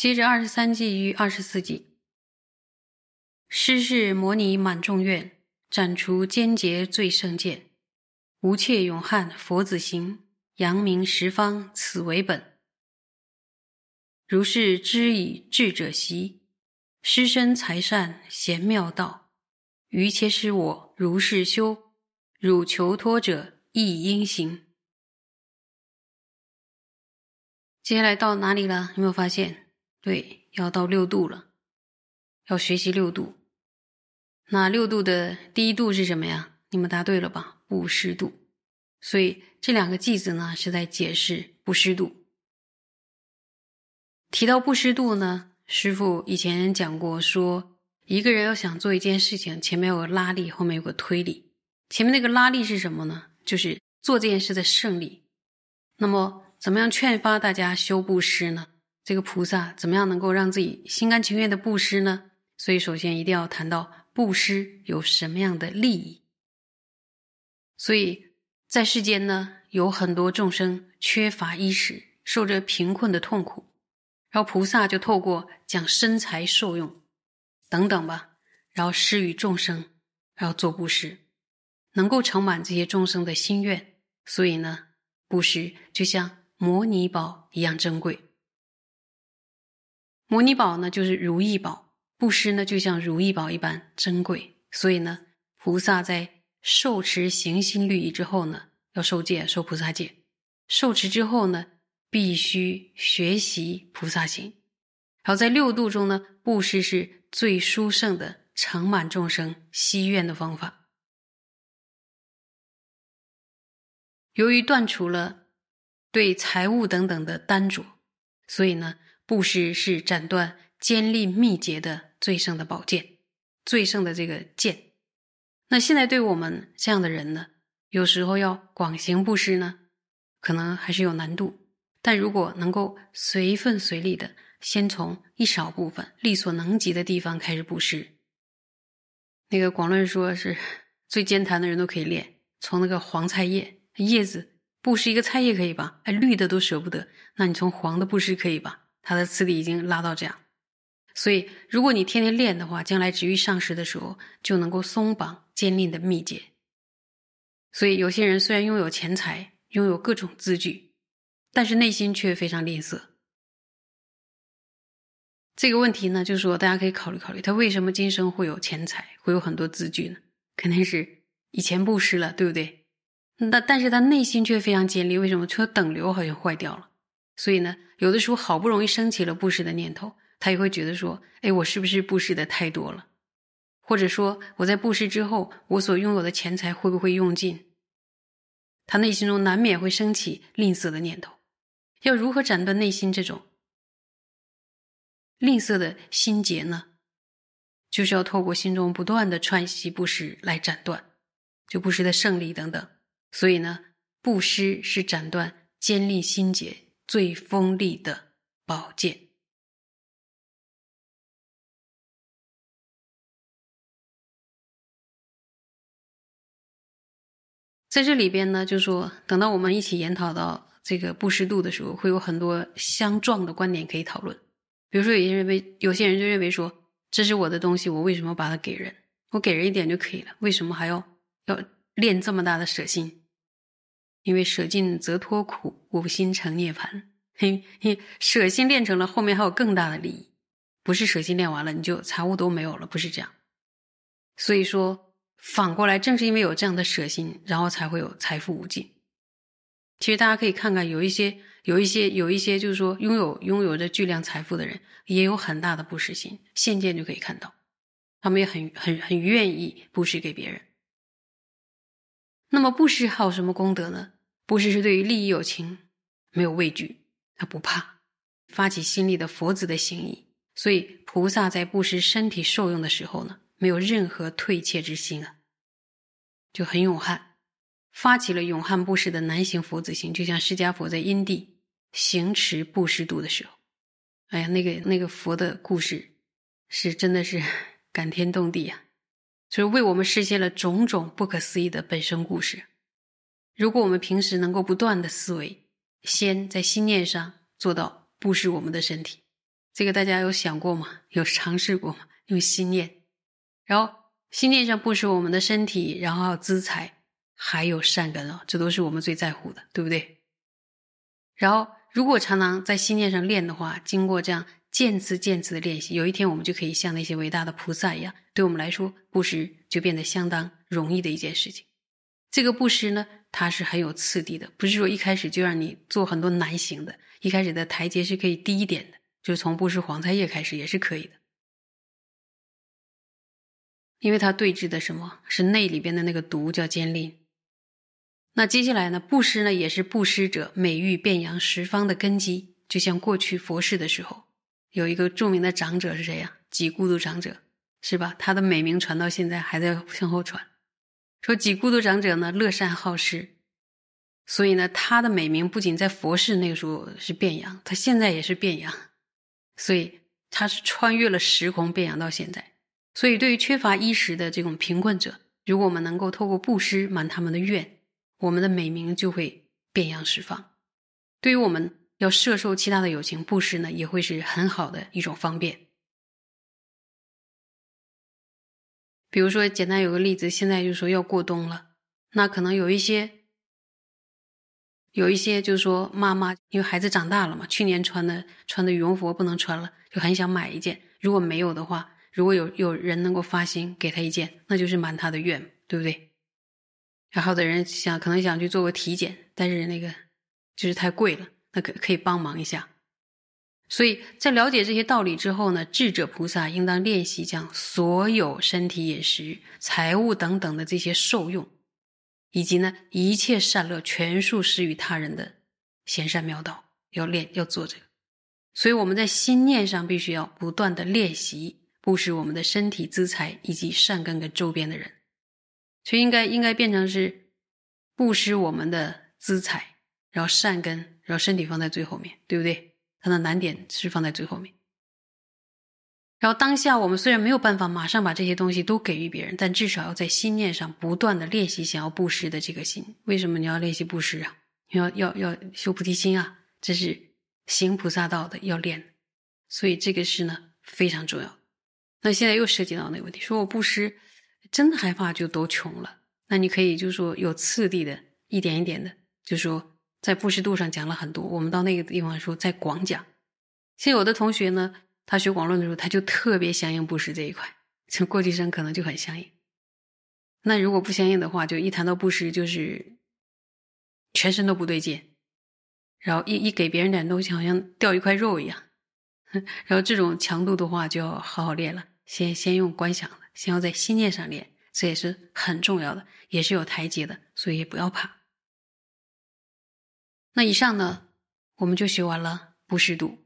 接着二十三计与二十四计，师是模拟满众愿，斩除奸劫罪圣剑，无切永汉佛子行，扬名十方此为本。如是知以智者习，师身财善贤妙道，余且使我如是修，汝求托者亦应行。接下来到哪里了？有没有发现？对，要到六度了，要学习六度。那六度的第一度是什么呀？你们答对了吧？布施度。所以这两个句子呢，是在解释布施度。提到布施度呢，师傅以前讲过，说一个人要想做一件事情，前面有个拉力，后面有个推力。前面那个拉力是什么呢？就是做这件事的胜利。那么。怎么样劝发大家修布施呢？这个菩萨怎么样能够让自己心甘情愿的布施呢？所以，首先一定要谈到布施有什么样的利益。所以在世间呢，有很多众生缺乏衣食，受着贫困的痛苦，然后菩萨就透过讲身财受用等等吧，然后施与众生，然后做布施，能够承满这些众生的心愿。所以呢，布施就像。摩尼宝一样珍贵，摩尼宝呢就是如意宝，布施呢就像如意宝一般珍贵。所以呢，菩萨在受持行心律仪之后呢，要受戒，受菩萨戒。受持之后呢，必须学习菩萨行。然后在六度中呢，布施是最殊胜的承满众生希愿的方法。由于断除了。对财物等等的单着，所以呢，布施是斩断尖利密结的最胜的宝剑，最胜的这个剑。那现在对我们这样的人呢，有时候要广行布施呢，可能还是有难度。但如果能够随分随力的，先从一少部分力所能及的地方开始布施，那个广论说是最艰谈的人都可以练，从那个黄菜叶叶子。布施一个菜叶可以吧？哎，绿的都舍不得，那你从黄的布施可以吧？他的磁力已经拉到这样，所以如果你天天练的话，将来值遇上师的时候就能够松绑坚定的密结。所以有些人虽然拥有钱财，拥有各种资具，但是内心却非常吝啬。这个问题呢，就是说大家可以考虑考虑，他为什么今生会有钱财，会有很多资具呢？肯定是以前布施了，对不对？那但是他内心却非常坚定，为什么？说等流好像坏掉了，所以呢，有的时候好不容易升起了布施的念头，他也会觉得说，哎，我是不是布施的太多了？或者说我在布施之后，我所拥有的钱财会不会用尽？他内心中难免会升起吝啬的念头。要如何斩断内心这种吝啬的心结呢？就是要透过心中不断的串习布施来斩断，就布施的胜利等等。所以呢，布施是斩断尖利心结最锋利的宝剑。在这里边呢，就说等到我们一起研讨到这个布施度的时候，会有很多相撞的观点可以讨论。比如说，有些人认为，有些人就认为说，这是我的东西，我为什么把它给人？我给人一点就可以了，为什么还要要练这么大的舍心？因为舍尽则脱苦，五心成涅槃。嘿，嘿，舍心练成了，后面还有更大的利益。不是舍心练完了，你就财物都没有了，不是这样。所以说，反过来，正是因为有这样的舍心，然后才会有财富无尽。其实大家可以看看，有一些、有一些、有一些，就是说拥有拥有着巨量财富的人，也有很大的布施心。现见就可以看到，他们也很、很、很愿意布施给别人。那么布施还有什么功德呢？布施是对于利益有情，没有畏惧，他不怕，发起心里的佛子的心意。所以菩萨在布施身体受用的时候呢，没有任何退怯之心啊，就很勇悍，发起了勇悍布施的南行佛子心。就像释迦佛在因地行持布施度的时候，哎呀，那个那个佛的故事是真的是 感天动地呀。就是为我们实现了种种不可思议的本身故事。如果我们平时能够不断的思维，先在心念上做到布施我们的身体，这个大家有想过吗？有尝试过吗？用心念，然后心念上布施我们的身体，然后资财，还有善根哦，这都是我们最在乎的，对不对？然后如果常常在心念上练的话，经过这样渐次渐次的练习，有一天我们就可以像那些伟大的菩萨一样，对我们来说，布施就变得相当容易的一件事情。这个布施呢，它是很有次第的，不是说一开始就让你做很多难行的，一开始的台阶是可以低一点的。就从布施黄菜叶开始也是可以的，因为它对峙的什么是内里边的那个毒叫坚令。那接下来呢，布施呢也是布施者美育变扬十方的根基。就像过去佛世的时候，有一个著名的长者是谁呀？几孤独长者是吧？他的美名传到现在还在向后传。说几孤独长者呢乐善好施，所以呢他的美名不仅在佛世那个时候是变扬，他现在也是变扬。所以他是穿越了时空变养到现在。所以对于缺乏衣食的这种贫困者，如果我们能够透过布施满他们的愿，我们的美名就会变扬释放。对于我们要摄受其他的友情，布施呢也会是很好的一种方便。比如说，简单有个例子，现在就说要过冬了，那可能有一些。有一些就是说，妈妈因为孩子长大了嘛，去年穿的穿的羽绒服不能穿了，就很想买一件。如果没有的话，如果有有人能够发心给他一件，那就是满他的愿，对不对？然后的人想可能想去做个体检，但是那个就是太贵了，那可可以帮忙一下。所以在了解这些道理之后呢，智者菩萨应当练习将所有身体、饮食、财物等等的这些受用。以及呢，一切善乐全数施于他人的贤善妙道，要练要做这个。所以我们在心念上必须要不断的练习布施我们的身体资财以及善根跟周边的人，就应该应该变成是布施我们的资财，然后善根，然后身体放在最后面，对不对？它的难点是放在最后面。然后当下我们虽然没有办法马上把这些东西都给予别人，但至少要在心念上不断的练习想要布施的这个心。为什么你要练习布施啊？你要要要修菩提心啊！这是行菩萨道的要练，所以这个是呢非常重要。那现在又涉及到那个问题，说我布施真的害怕就都穷了。那你可以就说有次第的一点一点的，就说在布施度上讲了很多。我们到那个地方说再广讲。像有的同学呢。他学广论的时候，他就特别相应布施这一块，像过去生可能就很相应。那如果不相应的话，就一谈到布施，就是全身都不对劲，然后一一给别人点东西，好像掉一块肉一样。然后这种强度的话，就要好好练了。先先用观想的，先要在心念上练，这也是很重要的，也是有台阶的，所以不要怕。那以上呢，我们就学完了不识度。